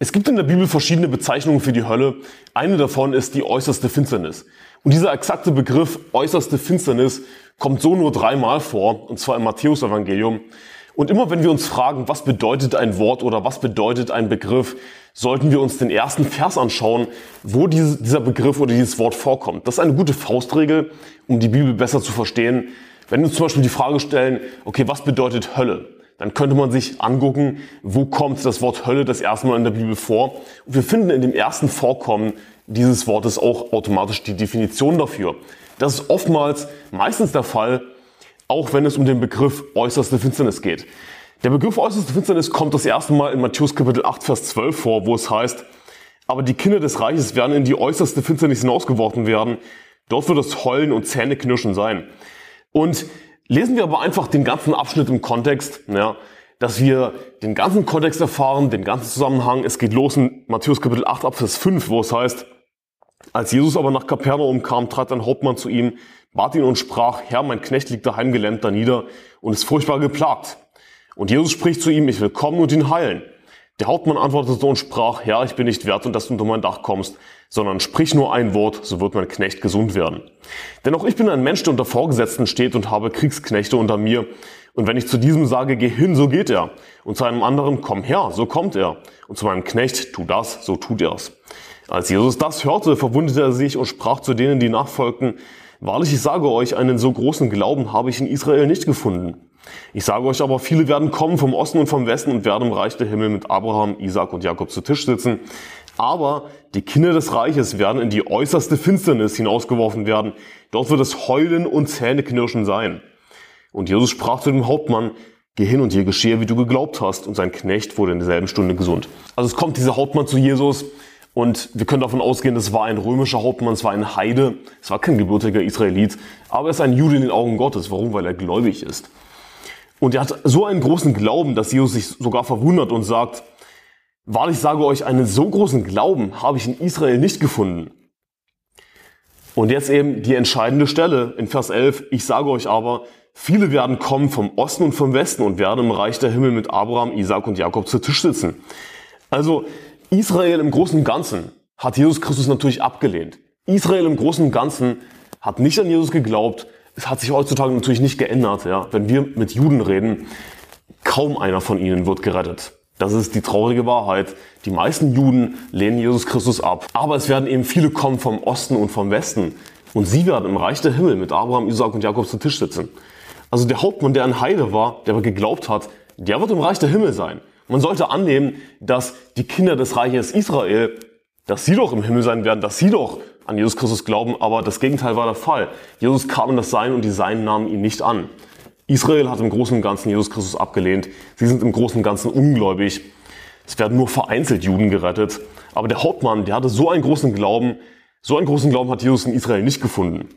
Es gibt in der Bibel verschiedene Bezeichnungen für die Hölle. Eine davon ist die äußerste Finsternis. Und dieser exakte Begriff äußerste Finsternis kommt so nur dreimal vor, und zwar im Matthäus-Evangelium. Und immer wenn wir uns fragen, was bedeutet ein Wort oder was bedeutet ein Begriff, sollten wir uns den ersten Vers anschauen, wo dieser Begriff oder dieses Wort vorkommt. Das ist eine gute Faustregel, um die Bibel besser zu verstehen. Wenn wir uns zum Beispiel die Frage stellen, okay, was bedeutet Hölle? Dann könnte man sich angucken, wo kommt das Wort Hölle das erste Mal in der Bibel vor. Und wir finden in dem ersten Vorkommen dieses Wortes auch automatisch die Definition dafür. Das ist oftmals, meistens der Fall, auch wenn es um den Begriff äußerste Finsternis geht. Der Begriff äußerste Finsternis kommt das erste Mal in Matthäus Kapitel 8, Vers 12 vor, wo es heißt, aber die Kinder des Reiches werden in die äußerste Finsternis hinausgeworfen werden. Dort wird es Heulen und Zähneknirschen sein. Und Lesen wir aber einfach den ganzen Abschnitt im Kontext, ja, dass wir den ganzen Kontext erfahren, den ganzen Zusammenhang. Es geht los in Matthäus Kapitel 8 ab Vers 5, wo es heißt, als Jesus aber nach Kapernaum kam, trat ein Hauptmann zu ihm, bat ihn und sprach, Herr, mein Knecht liegt daheim gelähmt da nieder und ist furchtbar geplagt. Und Jesus spricht zu ihm, ich will kommen und ihn heilen. Der Hauptmann antwortete und sprach, Herr, ich bin nicht wert, und dass du unter mein Dach kommst, sondern sprich nur ein Wort, so wird mein Knecht gesund werden. Denn auch ich bin ein Mensch, der unter Vorgesetzten steht und habe Kriegsknechte unter mir. Und wenn ich zu diesem sage, geh hin, so geht er. Und zu einem anderen, komm her, so kommt er. Und zu meinem Knecht, tu das, so tut er's. Als Jesus das hörte, verwundete er sich und sprach zu denen, die nachfolgten, Wahrlich, ich sage euch, einen so großen Glauben habe ich in Israel nicht gefunden. Ich sage euch aber, viele werden kommen vom Osten und vom Westen und werden im Reich der Himmel mit Abraham, Isaac und Jakob zu Tisch sitzen. Aber die Kinder des Reiches werden in die äußerste Finsternis hinausgeworfen werden. Dort wird es Heulen und Zähneknirschen sein. Und Jesus sprach zu dem Hauptmann, geh hin und hier geschehe, wie du geglaubt hast. Und sein Knecht wurde in derselben Stunde gesund. Also es kommt dieser Hauptmann zu Jesus und wir können davon ausgehen, es war ein römischer Hauptmann, es war ein Heide, es war kein gebürtiger Israelit, aber er ist ein Jude in den Augen Gottes. Warum? Weil er gläubig ist. Und er hat so einen großen Glauben, dass Jesus sich sogar verwundert und sagt, Wahrlich sage euch, einen so großen Glauben habe ich in Israel nicht gefunden. Und jetzt eben die entscheidende Stelle in Vers 11. Ich sage euch aber, viele werden kommen vom Osten und vom Westen und werden im Reich der Himmel mit Abraham, Isaac und Jakob zu Tisch sitzen. Also Israel im Großen und Ganzen hat Jesus Christus natürlich abgelehnt. Israel im Großen und Ganzen hat nicht an Jesus geglaubt. Es hat sich heutzutage natürlich nicht geändert. Ja. Wenn wir mit Juden reden, kaum einer von ihnen wird gerettet. Das ist die traurige Wahrheit. Die meisten Juden lehnen Jesus Christus ab. Aber es werden eben viele kommen vom Osten und vom Westen. Und sie werden im Reich der Himmel mit Abraham, Isaac und Jakob zu Tisch sitzen. Also der Hauptmann, der ein Heide war, der aber geglaubt hat, der wird im Reich der Himmel sein. Man sollte annehmen, dass die Kinder des Reiches Israel, dass sie doch im Himmel sein werden, dass sie doch an Jesus Christus glauben, aber das Gegenteil war der Fall. Jesus kam in das Sein und die Seinen nahmen ihn nicht an. Israel hat im Großen und Ganzen Jesus Christus abgelehnt. Sie sind im Großen und Ganzen ungläubig. Es werden nur vereinzelt Juden gerettet. Aber der Hauptmann, der hatte so einen großen Glauben, so einen großen Glauben hat Jesus in Israel nicht gefunden.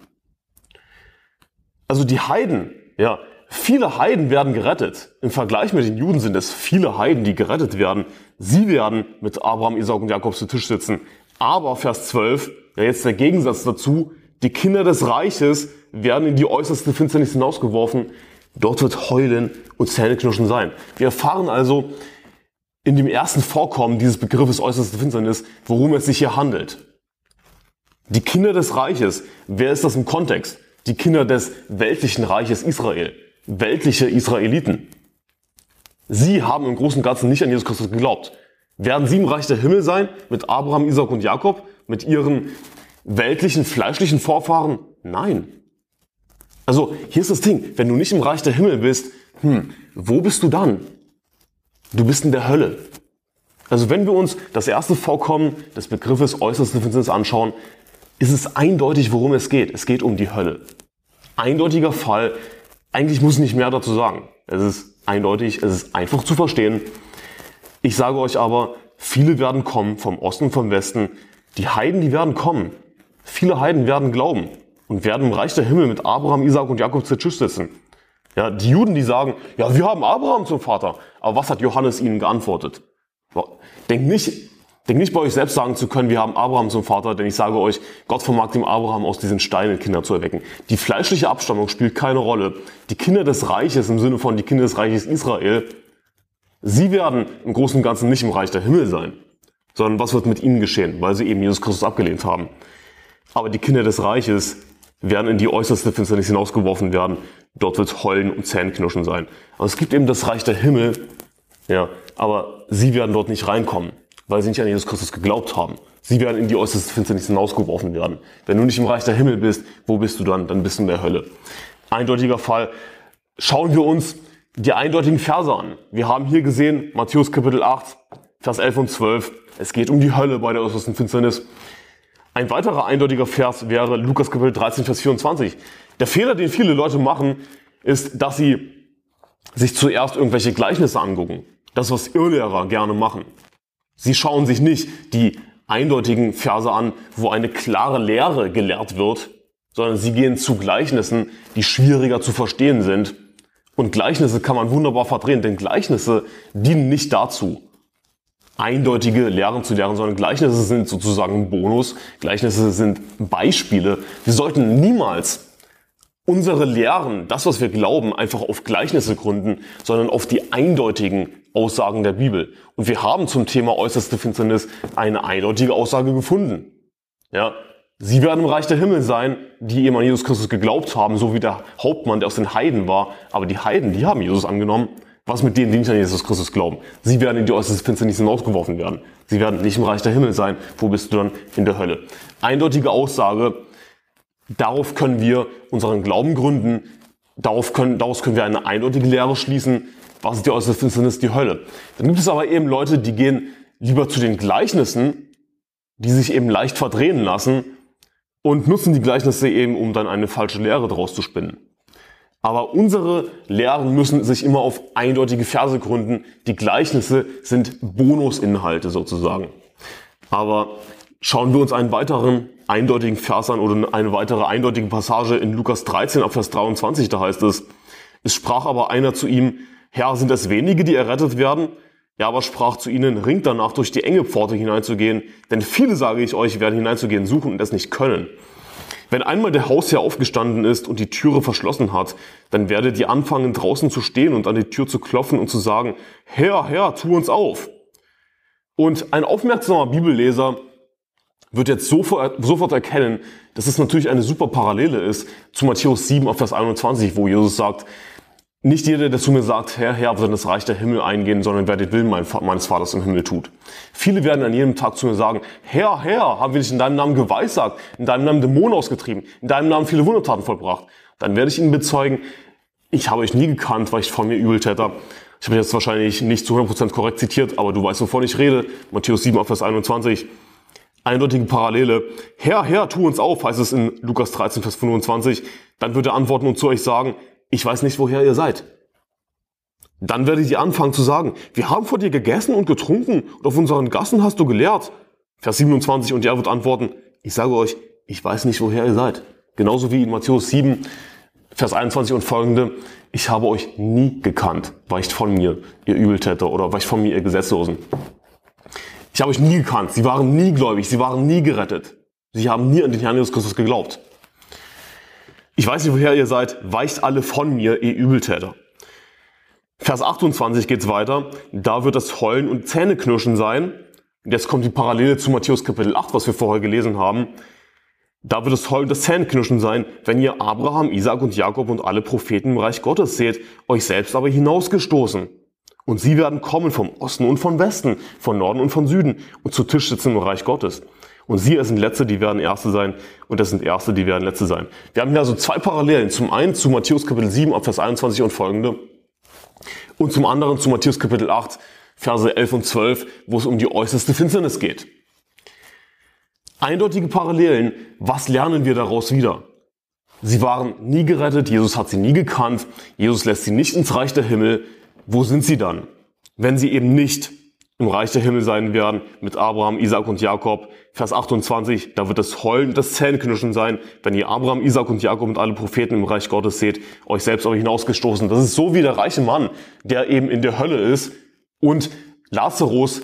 Also die Heiden, ja, viele Heiden werden gerettet. Im Vergleich mit den Juden sind es viele Heiden, die gerettet werden. Sie werden mit Abraham, Isaac und Jakob zu Tisch sitzen. Aber Vers 12, ja jetzt der Gegensatz dazu, die Kinder des Reiches werden in die äußerste Finsternis hinausgeworfen. Dort wird Heulen und Zähneknirschen sein. Wir erfahren also in dem ersten Vorkommen dieses Begriffes äußerste Finsternis, worum es sich hier handelt. Die Kinder des Reiches, wer ist das im Kontext? Die Kinder des weltlichen Reiches Israel, weltliche Israeliten. Sie haben im Großen und Ganzen nicht an Jesus Christus geglaubt. Werden sie im Reich der Himmel sein, mit Abraham, Isaac und Jakob, mit ihren weltlichen, fleischlichen Vorfahren? Nein. Also hier ist das Ding, wenn du nicht im Reich der Himmel bist, hm, wo bist du dann? Du bist in der Hölle. Also wenn wir uns das erste Vorkommen des Begriffes äußerste Finsternis anschauen, ist es eindeutig, worum es geht. Es geht um die Hölle. Eindeutiger Fall. Eigentlich muss ich nicht mehr dazu sagen. Es ist eindeutig, es ist einfach zu verstehen. Ich sage euch aber, viele werden kommen vom Osten und vom Westen. Die Heiden, die werden kommen. Viele Heiden werden glauben und werden im Reich der Himmel mit Abraham, Isaac und Jakob zu Tisch sitzen. Ja, die Juden, die sagen, ja, wir haben Abraham zum Vater. Aber was hat Johannes ihnen geantwortet? Denkt nicht, denkt nicht bei euch selbst sagen zu können, wir haben Abraham zum Vater, denn ich sage euch, Gott vermag dem Abraham aus diesen Steinen Kinder zu erwecken. Die fleischliche Abstammung spielt keine Rolle. Die Kinder des Reiches im Sinne von die Kinder des Reiches Israel, sie werden im Großen und Ganzen nicht im Reich der Himmel sein. Sondern was wird mit ihnen geschehen, weil sie eben Jesus Christus abgelehnt haben. Aber die Kinder des Reiches werden in die äußerste Finsternis hinausgeworfen werden. Dort wird Heulen und Zähneknirschen sein. Aber es gibt eben das Reich der Himmel, ja, aber sie werden dort nicht reinkommen, weil sie nicht an Jesus Christus geglaubt haben. Sie werden in die äußerste Finsternis hinausgeworfen werden. Wenn du nicht im Reich der Himmel bist, wo bist du dann? Dann bist du in der Hölle. Eindeutiger Fall. Schauen wir uns die eindeutigen Verse an. Wir haben hier gesehen, Matthäus Kapitel 8, Vers 11 und 12. Es geht um die Hölle bei der äußersten Finsternis. Ein weiterer eindeutiger Vers wäre Lukas Kapitel 13, Vers 24. Der Fehler, den viele Leute machen, ist, dass sie sich zuerst irgendwelche Gleichnisse angucken. Das, was Irrlehrer gerne machen. Sie schauen sich nicht die eindeutigen Verse an, wo eine klare Lehre gelehrt wird, sondern sie gehen zu Gleichnissen, die schwieriger zu verstehen sind. Und Gleichnisse kann man wunderbar verdrehen, denn Gleichnisse dienen nicht dazu, eindeutige Lehren zu lehren, sondern Gleichnisse sind sozusagen ein Bonus. Gleichnisse sind Beispiele. Wir sollten niemals unsere Lehren, das, was wir glauben, einfach auf Gleichnisse gründen, sondern auf die eindeutigen Aussagen der Bibel. Und wir haben zum Thema äußerste Finsternis eine eindeutige Aussage gefunden. Ja, sie werden im Reich der Himmel sein, die eben an Jesus Christus geglaubt haben, so wie der Hauptmann, der aus den Heiden war. Aber die Heiden, die haben Jesus angenommen was mit denen, die nicht an Jesus Christus glauben? Sie werden in die äußerste Finsternis hinausgeworfen werden. Sie werden nicht im Reich der Himmel sein. Wo bist du dann? In der Hölle. Eindeutige Aussage. Darauf können wir unseren Glauben gründen. Darauf können, daraus können wir eine eindeutige Lehre schließen. Was ist die äußerste Finsternis? Die Hölle. Dann gibt es aber eben Leute, die gehen lieber zu den Gleichnissen, die sich eben leicht verdrehen lassen und nutzen die Gleichnisse eben, um dann eine falsche Lehre daraus zu spinnen. Aber unsere Lehren müssen sich immer auf eindeutige Verse gründen. Die Gleichnisse sind Bonusinhalte sozusagen. Aber schauen wir uns einen weiteren eindeutigen Vers an oder eine weitere eindeutige Passage in Lukas 13 ab Vers 23, da heißt es, es sprach aber einer zu ihm, Herr, sind es wenige, die errettet werden? Er aber sprach zu ihnen, ringt danach durch die enge Pforte hineinzugehen, denn viele, sage ich euch, werden hineinzugehen suchen und es nicht können. Wenn einmal der Hausherr aufgestanden ist und die Türe verschlossen hat, dann werdet ihr anfangen draußen zu stehen und an die Tür zu klopfen und zu sagen, Herr, Herr, tu uns auf. Und ein aufmerksamer Bibelleser wird jetzt sofort, sofort erkennen, dass es natürlich eine super Parallele ist zu Matthäus 7 Vers 21, wo Jesus sagt, nicht jeder, der zu mir sagt, Herr, Herr, wird in das Reich der Himmel eingehen, sondern wer den Willen meines Vaters im Himmel tut. Viele werden an jedem Tag zu mir sagen, Herr, Herr, haben wir dich in deinem Namen geweissagt, in deinem Namen Dämonen ausgetrieben, in deinem Namen viele Wundertaten vollbracht. Dann werde ich ihnen bezeugen, ich habe euch nie gekannt, weil ich von mir Übeltäter. Ich habe jetzt wahrscheinlich nicht zu 100% korrekt zitiert, aber du weißt, wovon ich rede. Matthäus 7, Vers 21. Eindeutige Parallele. Herr, Herr, tu uns auf, heißt es in Lukas 13, Vers 25. Dann wird er antworten und zu euch sagen, ich weiß nicht, woher ihr seid. Dann werdet ihr anfangen zu sagen, wir haben vor dir gegessen und getrunken und auf unseren Gassen hast du gelehrt. Vers 27 und er wird antworten, ich sage euch, ich weiß nicht, woher ihr seid. Genauso wie in Matthäus 7, Vers 21 und folgende, ich habe euch nie gekannt, weicht von mir, ihr Übeltäter, oder weicht von mir, ihr Gesetzlosen. Ich habe euch nie gekannt, sie waren nie gläubig, sie waren nie gerettet. Sie haben nie an den Herrn Jesus Christus geglaubt. Ich weiß nicht, woher ihr seid, weicht alle von mir, ihr Übeltäter. Vers 28 geht's weiter. Da wird das Heulen und Zähneknirschen sein. Jetzt kommt die Parallele zu Matthäus Kapitel 8, was wir vorher gelesen haben. Da wird das Heulen und das Zähneknirschen sein, wenn ihr Abraham, Isaac und Jakob und alle Propheten im Reich Gottes seht, euch selbst aber hinausgestoßen. Und sie werden kommen vom Osten und vom Westen, von Norden und von Süden und zu Tisch sitzen im Reich Gottes. Und sie, sind Letzte, die werden Erste sein. Und es sind Erste, die werden Letzte sein. Wir haben hier also zwei Parallelen. Zum einen zu Matthäus Kapitel 7, Vers 21 und folgende. Und zum anderen zu Matthäus Kapitel 8, Verse 11 und 12, wo es um die äußerste Finsternis geht. Eindeutige Parallelen. Was lernen wir daraus wieder? Sie waren nie gerettet. Jesus hat sie nie gekannt. Jesus lässt sie nicht ins Reich der Himmel. Wo sind sie dann? Wenn sie eben nicht im Reich der Himmel sein werden mit Abraham, Isaac und Jakob. Vers 28, da wird das Heulen, das Zähneknirschen sein, wenn ihr Abraham, Isaac und Jakob und alle Propheten im Reich Gottes seht, euch selbst aber hinausgestoßen. Das ist so wie der reiche Mann, der eben in der Hölle ist und Lazarus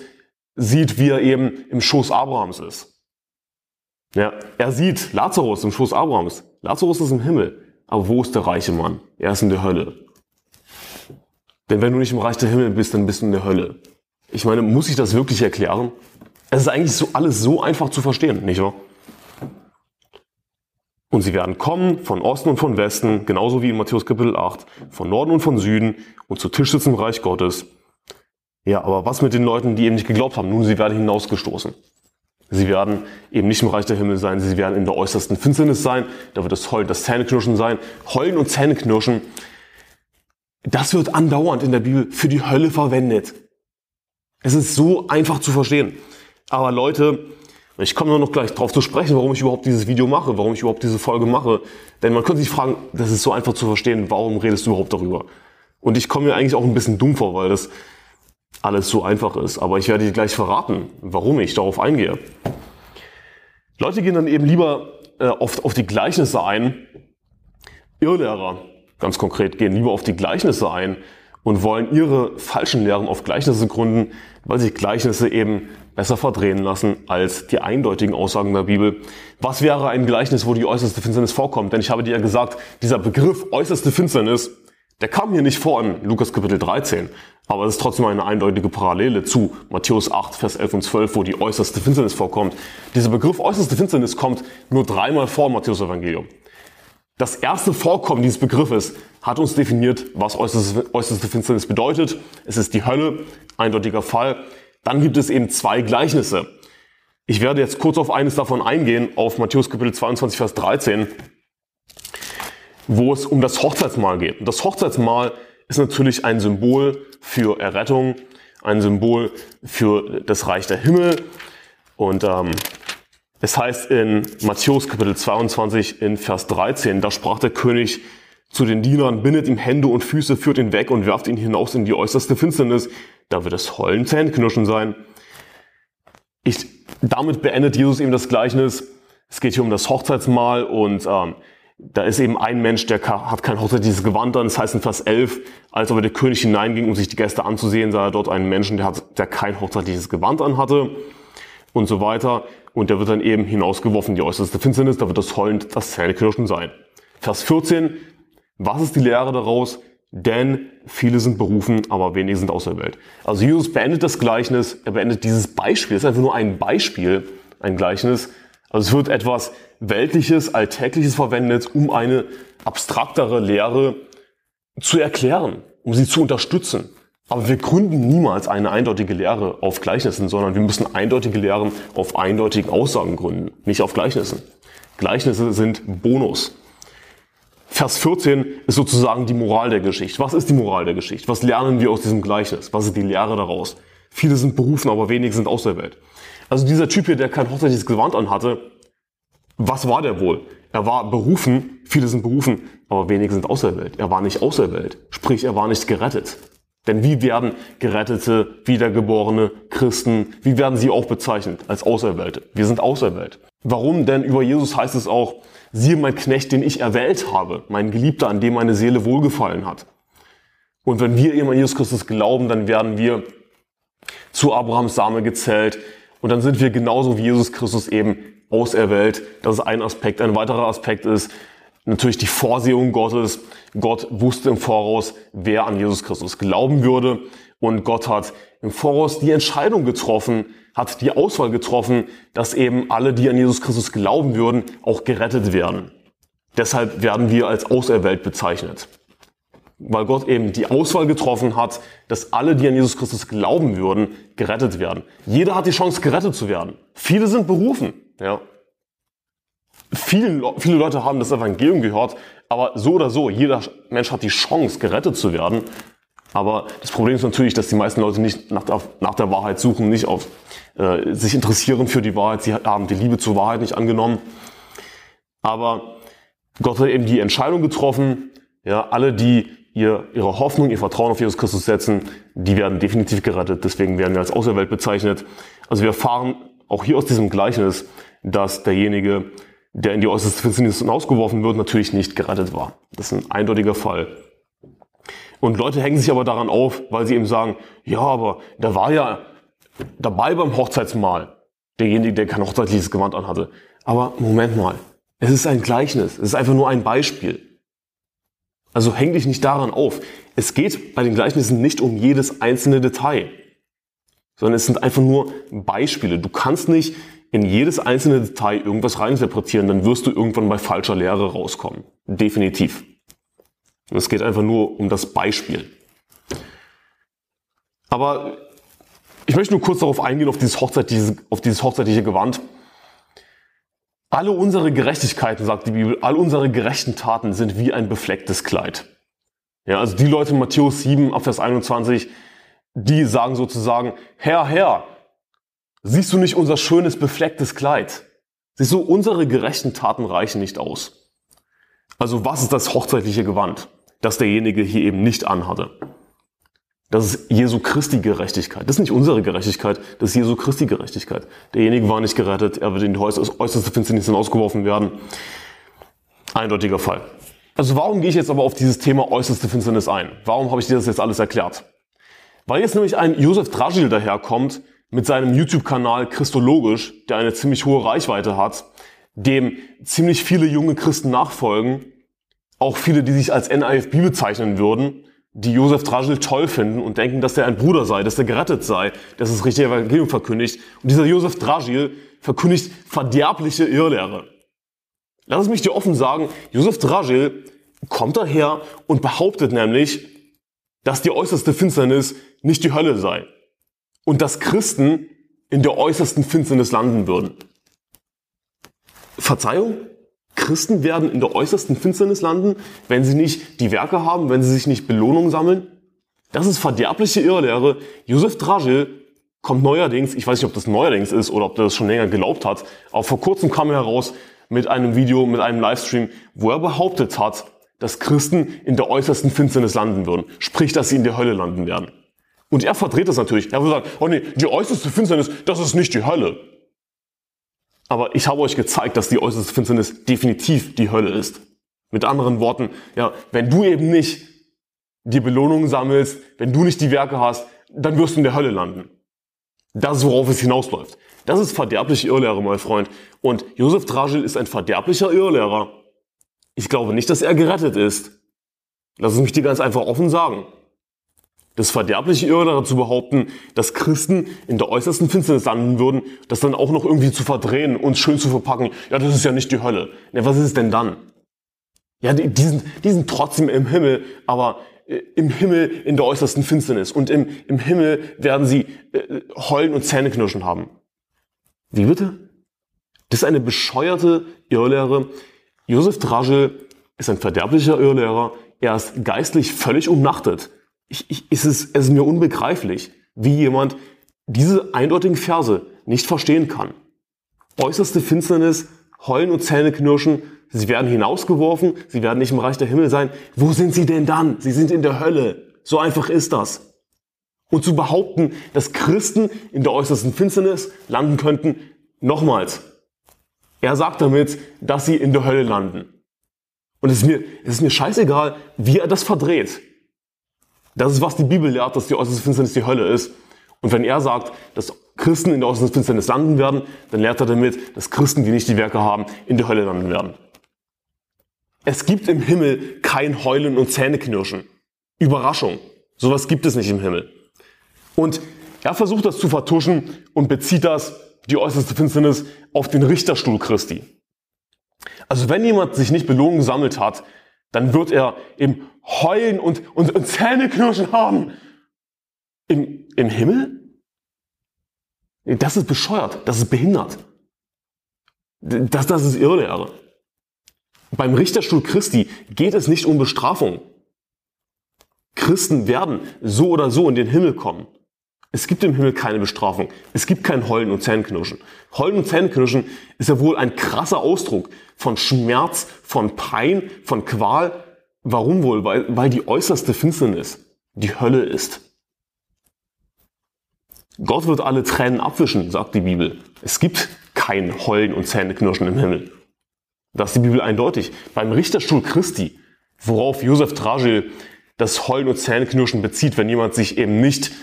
sieht, wie er eben im Schoß Abrahams ist. Ja, er sieht Lazarus im Schoß Abrahams. Lazarus ist im Himmel. Aber wo ist der reiche Mann? Er ist in der Hölle. Denn wenn du nicht im Reich der Himmel bist, dann bist du in der Hölle. Ich meine, muss ich das wirklich erklären? Es ist eigentlich so alles so einfach zu verstehen, nicht wahr? Und sie werden kommen von Osten und von Westen, genauso wie in Matthäus Kapitel 8, von Norden und von Süden und zu Tisch sitzen im Reich Gottes. Ja, aber was mit den Leuten, die eben nicht geglaubt haben? Nun, sie werden hinausgestoßen. Sie werden eben nicht im Reich der Himmel sein, sie werden in der äußersten Finsternis sein, da wird es Heulen, das Zähneknirschen sein. Heulen und Zähneknirschen, das wird andauernd in der Bibel für die Hölle verwendet. Es ist so einfach zu verstehen. Aber Leute, ich komme nur noch gleich darauf zu sprechen, warum ich überhaupt dieses Video mache, warum ich überhaupt diese Folge mache. Denn man könnte sich fragen, das ist so einfach zu verstehen, warum redest du überhaupt darüber? Und ich komme mir eigentlich auch ein bisschen dumm vor, weil das alles so einfach ist. Aber ich werde dir gleich verraten, warum ich darauf eingehe. Leute gehen dann eben lieber äh, auf, auf die Gleichnisse ein. Irrlehrer, ganz konkret, gehen lieber auf die Gleichnisse ein und wollen ihre falschen Lehren auf Gleichnisse gründen, weil sich Gleichnisse eben besser verdrehen lassen als die eindeutigen Aussagen der Bibel. Was wäre ein Gleichnis, wo die äußerste Finsternis vorkommt? Denn ich habe dir ja gesagt, dieser Begriff äußerste Finsternis, der kam hier nicht vor in Lukas Kapitel 13, aber es ist trotzdem eine eindeutige Parallele zu Matthäus 8, Vers 11 und 12, wo die äußerste Finsternis vorkommt. Dieser Begriff äußerste Finsternis kommt nur dreimal vor im Matthäus Evangelium. Das erste Vorkommen dieses Begriffes hat uns definiert, was äußerste, äußerste Finsternis bedeutet. Es ist die Hölle, eindeutiger Fall. Dann gibt es eben zwei Gleichnisse. Ich werde jetzt kurz auf eines davon eingehen, auf Matthäus Kapitel 22, Vers 13, wo es um das Hochzeitsmahl geht. Und das Hochzeitsmahl ist natürlich ein Symbol für Errettung, ein Symbol für das Reich der Himmel. Und ähm, es heißt in Matthäus Kapitel 22 in Vers 13, da sprach der König zu den Dienern, bindet ihm Hände und Füße, führt ihn weg und werft ihn hinaus in die äußerste Finsternis. Da wird es Heulen, Zähneknirschen sein. Ich, damit beendet Jesus eben das Gleichnis. Es geht hier um das Hochzeitsmahl und ähm, da ist eben ein Mensch, der hat kein hochzeitliches Gewand an. Das heißt in Vers 11, als aber der König hineinging, um sich die Gäste anzusehen, sah er dort einen Menschen, der, hat, der kein hochzeitliches Gewand an hatte und so weiter. Und der wird dann eben hinausgeworfen in die äußerste Finsternis, da wird das heulend das Zähneknirschen sein. Vers 14, was ist die Lehre daraus? Denn viele sind berufen, aber wenige sind auserwählt. Also Jesus beendet das Gleichnis, er beendet dieses Beispiel, es ist einfach nur ein Beispiel, ein Gleichnis. Also es wird etwas Weltliches, Alltägliches verwendet, um eine abstraktere Lehre zu erklären, um sie zu unterstützen. Aber wir gründen niemals eine eindeutige Lehre auf Gleichnissen, sondern wir müssen eindeutige Lehren auf eindeutigen Aussagen gründen, nicht auf Gleichnissen. Gleichnisse sind Bonus. Vers 14 ist sozusagen die Moral der Geschichte. Was ist die Moral der Geschichte? Was lernen wir aus diesem Gleichnis? Was ist die Lehre daraus? Viele sind berufen, aber wenige sind auserwählt. Also dieser Typ hier, der kein hochzeitliches Gewand anhatte, was war der wohl? Er war berufen, viele sind berufen, aber wenige sind auserwählt. Er war nicht auserwählt, sprich er war nicht gerettet. Denn wie werden gerettete, wiedergeborene Christen, wie werden sie auch bezeichnet als Auserwählte? Wir sind auserwählt. Warum? Denn über Jesus heißt es auch, siehe mein Knecht, den ich erwählt habe, mein Geliebter, an dem meine Seele wohlgefallen hat. Und wenn wir eben an Jesus Christus glauben, dann werden wir zu Abrahams Same gezählt und dann sind wir genauso wie Jesus Christus eben auserwählt. Das ist ein Aspekt. Ein weiterer Aspekt ist, natürlich die Vorsehung Gottes. Gott wusste im Voraus, wer an Jesus Christus glauben würde. Und Gott hat im Voraus die Entscheidung getroffen, hat die Auswahl getroffen, dass eben alle, die an Jesus Christus glauben würden, auch gerettet werden. Deshalb werden wir als auserwählt bezeichnet. Weil Gott eben die Auswahl getroffen hat, dass alle, die an Jesus Christus glauben würden, gerettet werden. Jeder hat die Chance, gerettet zu werden. Viele sind berufen. Ja. Viele, viele Leute haben das Evangelium gehört, aber so oder so, jeder Mensch hat die Chance, gerettet zu werden. Aber das Problem ist natürlich, dass die meisten Leute nicht nach der, nach der Wahrheit suchen, nicht auf, äh, sich interessieren für die Wahrheit. Sie haben die Liebe zur Wahrheit nicht angenommen. Aber Gott hat eben die Entscheidung getroffen, ja, alle, die ihr, ihre Hoffnung, ihr Vertrauen auf Jesus Christus setzen, die werden definitiv gerettet. Deswegen werden wir als Auserwählt bezeichnet. Also wir erfahren auch hier aus diesem Gleichnis, dass derjenige, der in die äußerste Finsternis hinausgeworfen wird, natürlich nicht gerettet war. Das ist ein eindeutiger Fall. Und Leute hängen sich aber daran auf, weil sie eben sagen, ja, aber da war ja dabei beim Hochzeitsmahl derjenige, der kein hochzeitliches Gewand anhatte. Aber Moment mal, es ist ein Gleichnis, es ist einfach nur ein Beispiel. Also häng dich nicht daran auf. Es geht bei den Gleichnissen nicht um jedes einzelne Detail. sondern es sind einfach nur Beispiele. Du kannst nicht in jedes einzelne Detail irgendwas reininterpretieren, dann wirst du irgendwann bei falscher Lehre rauskommen. Definitiv. Es geht einfach nur um das Beispiel. Aber ich möchte nur kurz darauf eingehen, auf dieses hochzeitliche, auf dieses hochzeitliche Gewand. Alle unsere Gerechtigkeiten, sagt die Bibel, all unsere gerechten Taten sind wie ein beflecktes Kleid. Ja, also die Leute in Matthäus 7, Abvers 21, die sagen sozusagen, Herr, Herr, siehst du nicht unser schönes beflecktes Kleid? Siehst du, unsere gerechten Taten reichen nicht aus. Also was ist das hochzeitliche Gewand, das derjenige hier eben nicht anhatte? Das ist Jesu Christi Gerechtigkeit. Das ist nicht unsere Gerechtigkeit, das ist Jesu Christi Gerechtigkeit. Derjenige war nicht gerettet, er wird in die äußerste Finsternis hinausgeworfen werden. Eindeutiger Fall. Also warum gehe ich jetzt aber auf dieses Thema äußerste Finsternis ein? Warum habe ich dir das jetzt alles erklärt? Weil jetzt nämlich ein Josef Dragil daherkommt mit seinem YouTube-Kanal Christologisch, der eine ziemlich hohe Reichweite hat, dem ziemlich viele junge Christen nachfolgen, auch viele, die sich als NIFB bezeichnen würden, die Josef Dragil toll finden und denken, dass der ein Bruder sei, dass der gerettet sei, dass es richtige Evangelium verkündigt. Und dieser Josef Dragil verkündigt verderbliche Irrlehre. Lass es mich dir offen sagen, Josef Dragil kommt daher und behauptet nämlich, dass die äußerste Finsternis nicht die Hölle sei und dass Christen in der äußersten Finsternis landen würden. Verzeihung? Christen werden in der äußersten Finsternis landen, wenn sie nicht die Werke haben, wenn sie sich nicht Belohnung sammeln? Das ist verderbliche Irrlehre. Josef Dragil kommt neuerdings, ich weiß nicht, ob das neuerdings ist oder ob er das schon länger geglaubt hat, aber vor kurzem kam er heraus mit einem Video, mit einem Livestream, wo er behauptet hat, dass Christen in der äußersten Finsternis landen würden. Sprich, dass sie in der Hölle landen werden. Und er verdreht das natürlich. Er würde sagen, oh nee, die äußerste Finsternis, das ist nicht die Hölle. Aber ich habe euch gezeigt, dass die äußerste Finsternis definitiv die Hölle ist. Mit anderen Worten, ja, wenn du eben nicht die Belohnung sammelst, wenn du nicht die Werke hast, dann wirst du in der Hölle landen. Das ist, worauf es hinausläuft. Das ist verderbliche Irrlehre, mein Freund. Und Josef Dragil ist ein verderblicher Irrlehrer. Ich glaube nicht, dass er gerettet ist. Lass es mich dir ganz einfach offen sagen das verderbliche Irrlehre zu behaupten, dass Christen in der äußersten Finsternis landen würden, das dann auch noch irgendwie zu verdrehen und schön zu verpacken. Ja, das ist ja nicht die Hölle. Ja, was ist es denn dann? Ja, die, die, sind, die sind trotzdem im Himmel, aber äh, im Himmel in der äußersten Finsternis. Und im, im Himmel werden sie äh, heulen und Zähneknirschen haben. Wie bitte? Das ist eine bescheuerte Irrlehre. Josef Dragel ist ein verderblicher Irrlehrer. Er ist geistlich völlig umnachtet ich, ich, ist es, es ist mir unbegreiflich, wie jemand diese eindeutigen Verse nicht verstehen kann. Äußerste Finsternis, Heulen und Zähne knirschen, sie werden hinausgeworfen, sie werden nicht im Reich der Himmel sein. Wo sind sie denn dann? Sie sind in der Hölle. So einfach ist das. Und zu behaupten, dass Christen in der äußersten Finsternis landen könnten, nochmals. Er sagt damit, dass sie in der Hölle landen. Und es ist mir, es ist mir scheißegal, wie er das verdreht. Das ist, was die Bibel lehrt, dass die äußerste Finsternis die Hölle ist. Und wenn er sagt, dass Christen in der äußersten Finsternis landen werden, dann lehrt er damit, dass Christen, die nicht die Werke haben, in der Hölle landen werden. Es gibt im Himmel kein Heulen und Zähneknirschen. Überraschung. Sowas gibt es nicht im Himmel. Und er versucht das zu vertuschen und bezieht das, die äußerste Finsternis, auf den Richterstuhl Christi. Also wenn jemand sich nicht Belohnung gesammelt hat, dann wird er im Heulen und, und, und Zähneknirschen haben. Im, Im Himmel? Das ist bescheuert, das ist behindert. Das, das ist Irrlehre. Beim Richterstuhl Christi geht es nicht um Bestrafung. Christen werden so oder so in den Himmel kommen. Es gibt im Himmel keine Bestrafung. Es gibt kein Heulen und Zähneknirschen. Heulen und Zähneknirschen ist ja wohl ein krasser Ausdruck von Schmerz, von Pein, von Qual. Warum wohl? Weil, weil die äußerste Finsternis die Hölle ist. Gott wird alle Tränen abwischen, sagt die Bibel. Es gibt kein Heulen und Zähneknirschen im Himmel. Das ist die Bibel eindeutig. Beim Richterstuhl Christi, worauf Josef Dragil das Heulen und Zähneknirschen bezieht, wenn jemand sich eben nicht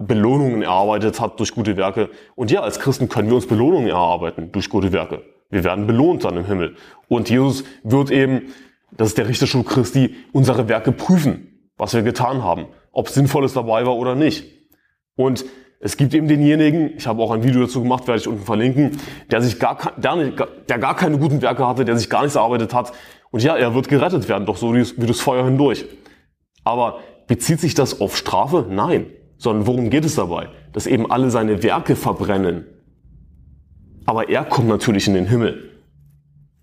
Belohnungen erarbeitet hat durch gute Werke. Und ja, als Christen können wir uns Belohnungen erarbeiten durch gute Werke. Wir werden belohnt dann im Himmel. Und Jesus wird eben, das ist der Richterstuhl Christi, unsere Werke prüfen, was wir getan haben, ob Sinnvolles dabei war oder nicht. Und Es gibt eben denjenigen, ich habe auch ein Video dazu gemacht, werde ich unten verlinken, der sich gar, der, der gar keine guten Werke hatte, der sich gar nichts erarbeitet hat. Und ja, er wird gerettet werden, doch so wie, das Feuer hindurch. Aber bezieht sich das auf Strafe? Nein. Sondern worum geht es dabei? Dass eben alle seine Werke verbrennen. Aber er kommt natürlich in den Himmel.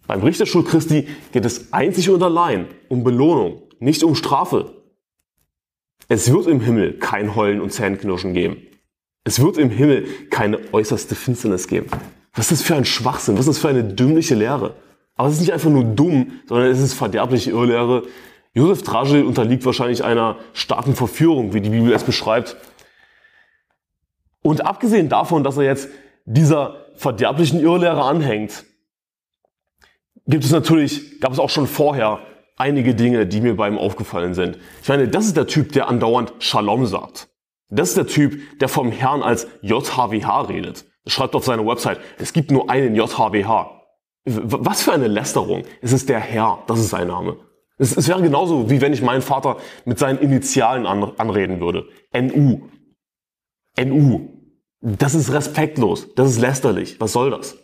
Beim Richterstuhl Christi geht es einzig und allein um Belohnung, nicht um Strafe. Es wird im Himmel kein Heulen und Zähneknirschen geben. Es wird im Himmel keine äußerste Finsternis geben. Was ist das für ein Schwachsinn? Was ist das für eine dümmliche Lehre? Aber es ist nicht einfach nur dumm, sondern es ist verderbliche Irrlehre. Josef Dragil unterliegt wahrscheinlich einer starken Verführung, wie die Bibel es beschreibt. Und abgesehen davon, dass er jetzt dieser verderblichen Irrlehre anhängt, gibt es natürlich, gab es auch schon vorher einige Dinge, die mir bei ihm aufgefallen sind. Ich meine, das ist der Typ, der andauernd Shalom sagt. Das ist der Typ, der vom Herrn als JHWH redet. Er schreibt auf seiner Website, es gibt nur einen JHWH. Was für eine Lästerung. Es ist der Herr, das ist sein Name. Es, es wäre genauso, wie wenn ich meinen Vater mit seinen Initialen an, anreden würde. NU. NU. Das ist respektlos. Das ist lästerlich. Was soll das?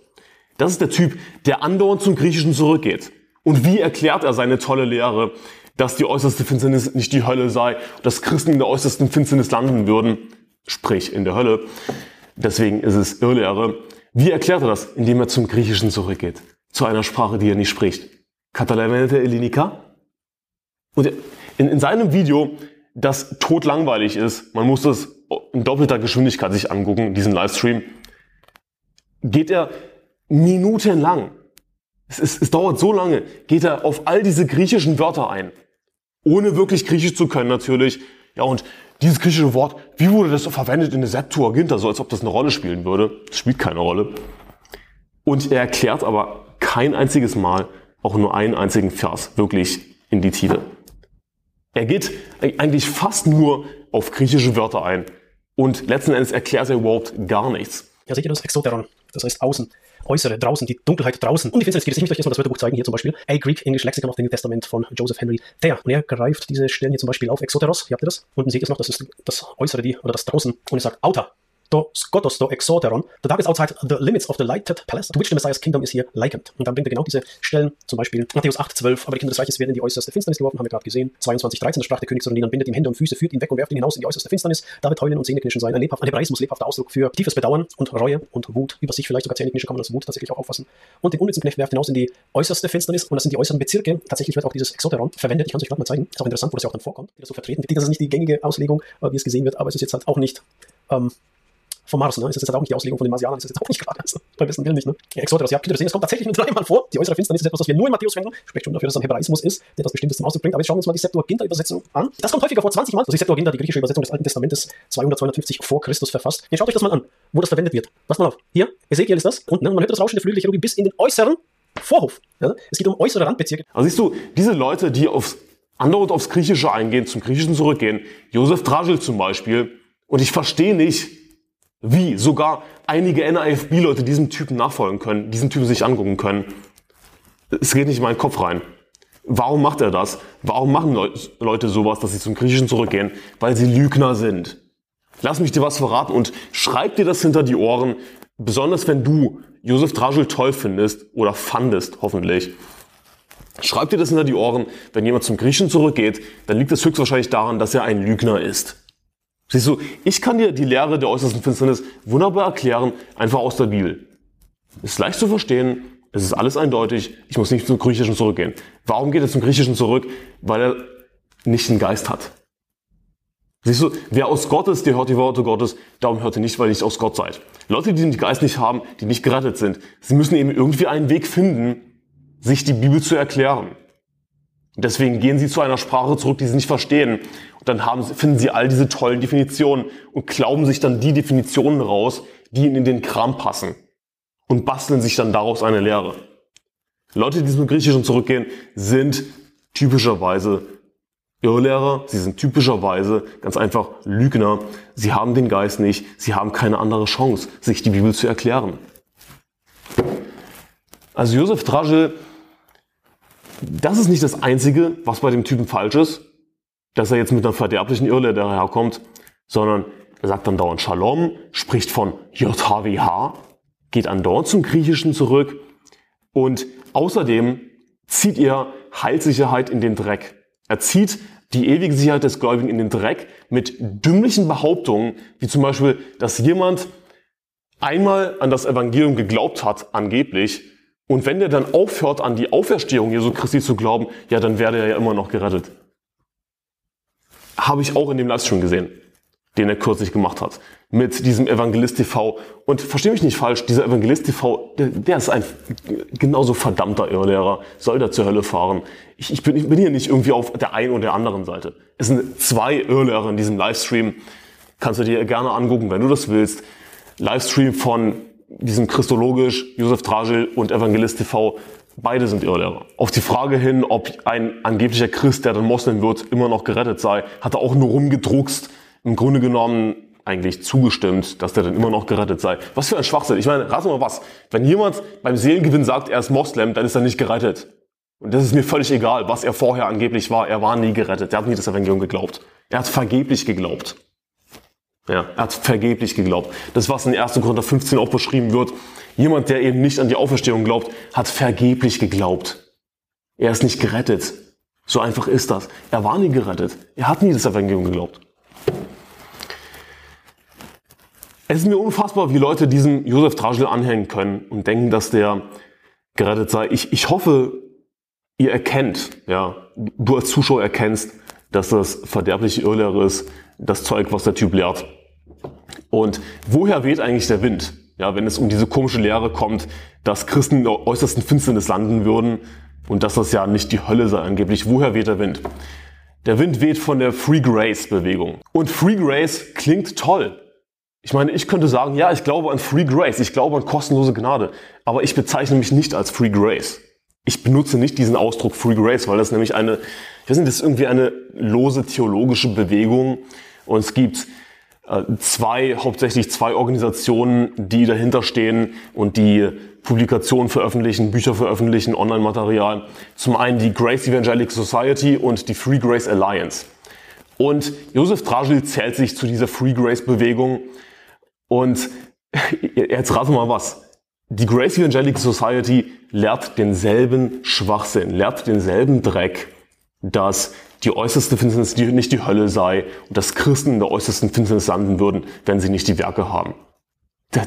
Das ist der Typ, der andauernd zum Griechischen zurückgeht. Und wie erklärt er seine tolle Lehre, dass die äußerste Finsternis nicht die Hölle sei, dass Christen in der äußersten Finsternis landen würden, sprich in der Hölle. Deswegen ist es Irrlehre. Wie erklärt er das? Indem er zum Griechischen zurückgeht. Zu einer Sprache, die er nicht spricht. Katalanete Elinika. Und in, in seinem Video, das totlangweilig ist, man muss das in doppelter Geschwindigkeit sich angucken, diesen Livestream, geht er minutenlang es, ist, es dauert so lange, geht er auf all diese griechischen Wörter ein. Ohne wirklich Griechisch zu können natürlich. Ja, und dieses griechische Wort, wie wurde das verwendet in der Septuaginta, so als ob das eine Rolle spielen würde? Es spielt keine Rolle. Und er erklärt aber kein einziges Mal auch nur einen einzigen Vers wirklich in die Tiefe. Er geht eigentlich fast nur auf griechische Wörter ein. Und letzten Endes erklärt er überhaupt gar nichts. Ja, seht ihr das Exoteron? Das heißt außen äußere, draußen, die Dunkelheit draußen und die Finsternis geht es. Ich möchte euch jetzt mal das Wörterbuch zeigen, hier zum Beispiel A Greek English Lexicon of the New Testament von Joseph Henry Thayer. Und er greift diese Stellen hier zum Beispiel auf Exoteros, hier habt ihr das? Unten seht ihr es noch, das ist das Äußere, die, oder das Draußen. Und er sagt Outer to skotos to exoteron. The dark is outside the limits of the lighted palace, to which the Messiah's kingdom is here likened. Und dann bringt er genau diese Stellen, zum Beispiel Matthäus 8, 12, aber die Kinder des Reiches werden in die äußerste Finsternis geworfen, haben wir gerade gesehen. 22, 13, da sprach der König zu Dienern, bindet ihm Hände und Füße, führt ihn weg und werft ihn hinaus in die äußerste Finsternis. Da wird Heulen und Zähneknirschen sein. Ein, lebhaft, ein Hebraismus, lebhafter Ausdruck für tiefes Bedauern und Reue und Wut über sich, vielleicht sogar Zähneknirschen kann man als Wut tatsächlich auch auffassen. Und den unnützen Knecht werft hinaus in die äußerste Finsternis und das sind die äußeren Bezirke. Tatsächlich wird auch dieses Exoteron verwendet. Ich kann es euch gerade mal zeigen. Ist auch interessant, wo das ja auch dann vorkommt, wie das so vertreten wird. Das ist nicht die gängige Auslegung, wie es gesehen wird, aber es ist jetzt halt auch nicht ähm, vom Mars, ne? Ist das jetzt auch nicht die Auslegung von den Marsianern, ist das jetzt auch nicht gerade, also beim besten Willen nicht, ne? Ja, Exoteros, ja, könnt ihr sehen, es kommt tatsächlich nur dreimal vor. Die äußere Finsternis ist etwas, was wir nur in Matthäus finden. Spricht schon dafür, dass es ein Hebraismus ist, der das Bestimmtes zum Ausdruck bringt. Aber jetzt schauen wir uns mal die Septuaginta-Übersetzung an. Das kommt häufiger vor, 20 Mal. Das ist Septuaginta, die griechische Übersetzung des Alten Testamentes, 200, 250 vor Christus verfasst. Jetzt schaut euch das mal an, wo das verwendet wird. Passt mal auf. Hier, Ezekiel ist das. Und ne, man hört das Rauschen der Flügel der Cherubim bis in den äußeren Vorhof. Ja? Es geht um äußere Randbezirke. Also siehst du, diese Leute, die aufs andauernd aufs Griechische eingehen, zum Griechischen zurückgehen, Josef Dragil zum Beispiel, und ich verstehe nicht, wie sogar einige NAFB-Leute diesem Typen nachfolgen können, diesen Typen sich angucken können. Es geht nicht in meinen Kopf rein. Warum macht er das? Warum machen Leute sowas, dass sie zum Griechischen zurückgehen? Weil sie Lügner sind. Lass mich dir was verraten und schreib dir das hinter die Ohren, besonders wenn du Josef Dragil toll findest oder fandest, hoffentlich. Schreib dir das hinter die Ohren, wenn jemand zum Griechen zurückgeht, dann liegt es höchstwahrscheinlich daran, dass er ein Lügner ist. Siehst du, ich kann dir die Lehre der äußersten Finsternis wunderbar erklären, einfach aus der Bibel. Ist leicht zu verstehen, es ist alles eindeutig, ich muss nicht zum Griechischen zurückgehen. Warum geht er zum Griechischen zurück? Weil er nicht den Geist hat. Siehst du, wer aus Gott ist, der hört die Worte Gottes, darum hört ihr nicht, weil ihr nicht aus Gott seid. Leute, die den Geist nicht haben, die nicht gerettet sind, sie müssen eben irgendwie einen Weg finden, sich die Bibel zu erklären. Deswegen gehen sie zu einer Sprache zurück, die sie nicht verstehen. Dann haben, finden sie all diese tollen Definitionen und glauben sich dann die Definitionen raus, die ihnen in den Kram passen. Und basteln sich dann daraus eine Lehre. Leute, die zum Griechischen zurückgehen, sind typischerweise Irrlehrer, sie sind typischerweise ganz einfach Lügner. Sie haben den Geist nicht, sie haben keine andere Chance, sich die Bibel zu erklären. Also Josef Dragil das ist nicht das Einzige, was bei dem Typen falsch ist, dass er jetzt mit einer verderblichen Irrlehre daherkommt, sondern Er sagt dann dauernd Shalom, spricht von JHWH, geht andauernd zum Griechischen zurück und außerdem zieht er Heilsicherheit in den Dreck. Er zieht die ewige Sicherheit des Gläubigen in den Dreck mit dümmlichen Behauptungen, wie zum Beispiel, dass jemand einmal an das Evangelium geglaubt hat, angeblich, und wenn der dann aufhört, an die Auferstehung Jesu Christi zu glauben, ja, dann werde er ja immer noch gerettet. Habe ich auch in dem Livestream gesehen, den er kürzlich gemacht hat, mit diesem Evangelist TV. Und verstehe mich nicht falsch, dieser Evangelist TV, der, der ist ein genauso verdammter Irrlehrer, soll da zur Hölle fahren. Ich, ich, bin, ich bin hier nicht irgendwie auf der einen oder der anderen Seite. Es sind zwei Irrlehrer in diesem Livestream. Kannst du dir gerne angucken, wenn du das willst. Livestream von diesem Christologisch, Josef Dragil und Evangelist TV, beide sind Irrlehrer. Auf die Frage hin, ob ein angeblicher Christ, der dann Moslem wird, immer noch gerettet sei, hat er auch nur rumgedruckst. Im Grunde genommen eigentlich zugestimmt, dass der dann immer noch gerettet sei. Was für ein Schwachsinn. Ich meine, rat mal was. Wenn jemand beim Seelengewinn sagt, er ist Moslem, dann ist er nicht gerettet. Und das ist mir völlig egal, was er vorher angeblich war. Er war nie gerettet. Er hat nie das Evangelium geglaubt. Er hat vergeblich geglaubt. Ja, er hat vergeblich geglaubt. Das, was in 1. Korinther 15 auch beschrieben wird. Jemand, der eben nicht an die Auferstehung glaubt, hat vergeblich geglaubt. Er ist nicht gerettet. So einfach ist das. Er war nie gerettet. Er hat nie das Evangelium geglaubt. Es ist mir unfassbar, wie Leute diesem Josef Dragil anhängen können und denken, dass der gerettet sei. Ich, ich hoffe, ihr erkennt, ja, du als Zuschauer erkennst, dass das verderbliche Irrlehre ist, das Zeug, was der Typ lehrt. Und woher weht eigentlich der Wind? Ja, wenn es um diese komische Lehre kommt, dass Christen in der äußersten Finsternis landen würden und dass das ja nicht die Hölle sei angeblich. Woher weht der Wind? Der Wind weht von der Free Grace Bewegung. Und Free Grace klingt toll. Ich meine, ich könnte sagen, ja, ich glaube an Free Grace, ich glaube an kostenlose Gnade, aber ich bezeichne mich nicht als Free Grace. Ich benutze nicht diesen Ausdruck Free Grace, weil das nämlich eine, ich weiß nicht, das ist irgendwie eine lose theologische Bewegung und es gibt zwei, hauptsächlich zwei Organisationen, die dahinter stehen und die Publikationen veröffentlichen, Bücher veröffentlichen, Online-Material. Zum einen die Grace Evangelical Society und die Free Grace Alliance. Und Josef Dragil zählt sich zu dieser Free Grace Bewegung und jetzt rate mal was. Die Grace Evangelical Society lehrt denselben Schwachsinn, lehrt denselben Dreck, dass die äußerste Finsternis nicht die Hölle sei und dass Christen in der äußersten Finsternis landen würden, wenn sie nicht die Werke haben.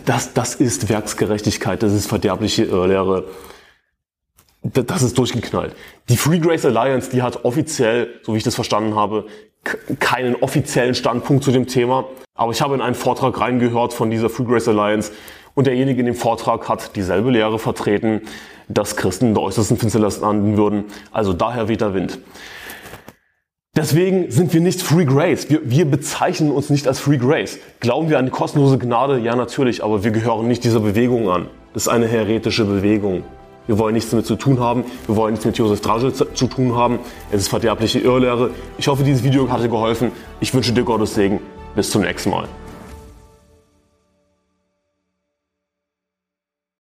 Das, das ist Werksgerechtigkeit, das ist verderbliche Irrlehre. Das ist durchgeknallt. Die Free Grace Alliance, die hat offiziell, so wie ich das verstanden habe, keinen offiziellen Standpunkt zu dem Thema. Aber ich habe in einen Vortrag reingehört von dieser Free Grace Alliance und derjenige in dem Vortrag hat dieselbe Lehre vertreten, dass Christen in der äußersten Finsternis landen würden. Also daher weht der Wind. Deswegen sind wir nicht Free Grace. Wir, wir bezeichnen uns nicht als Free Grace. Glauben wir an die kostenlose Gnade? Ja, natürlich, aber wir gehören nicht dieser Bewegung an. Das ist eine heretische Bewegung. Wir wollen nichts damit zu tun haben. Wir wollen nichts mit Josef Dragel zu, zu tun haben. Es ist verderbliche Irrlehre. Ich hoffe, dieses Video hat dir geholfen. Ich wünsche dir Gottes Segen. Bis zum nächsten Mal.